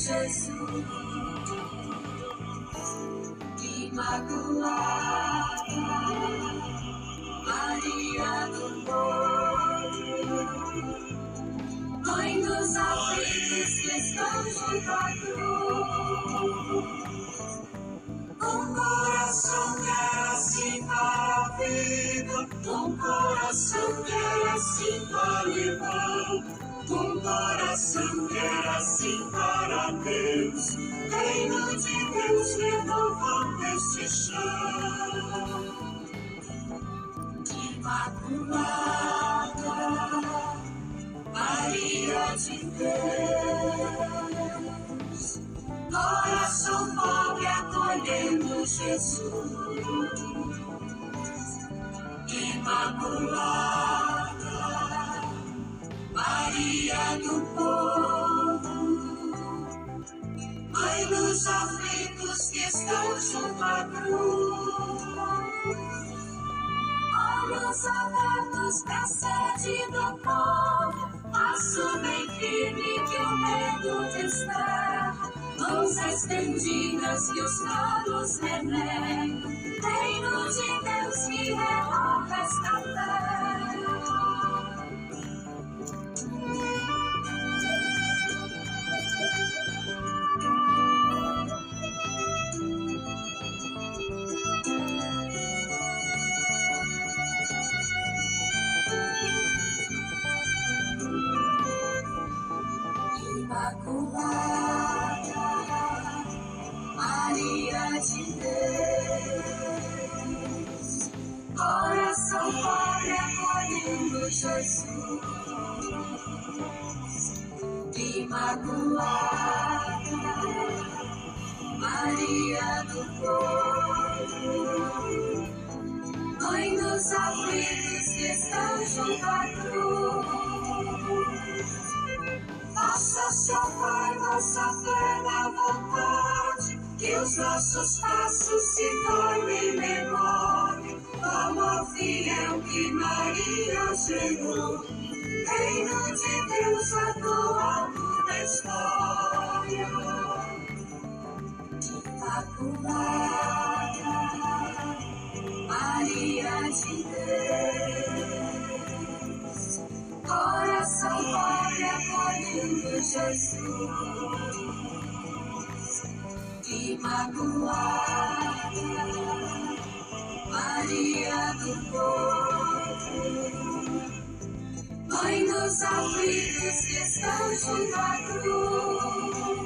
Jesus. Imaculada, Maria do povo, Mãe dos aflitos que estão junto à cruz. Um coração que era assim para a vida, um coração que assim o irmão, um coração que era assim para Deus, reino de Deus renovando este chão. Imaculada, Maria de Deus, coração pobre acolhendo Jesus. Imaculada, estendidas que os caros renegam, reino de Deus Imaculada, Maria de Deus, coração pobre acolhendo Jesus. Imaculada, Maria do povo, Ó Pai, nossa plena vontade, que os nossos passos se tornem memória do amor fiel que Maria gerou. Reino de Deus atuando na história. Imaculada, Maria de Deus, coração acolhendo Jesus. Imaculada, Maria do povo, Mãe dos aflitos que estão junto à cruz.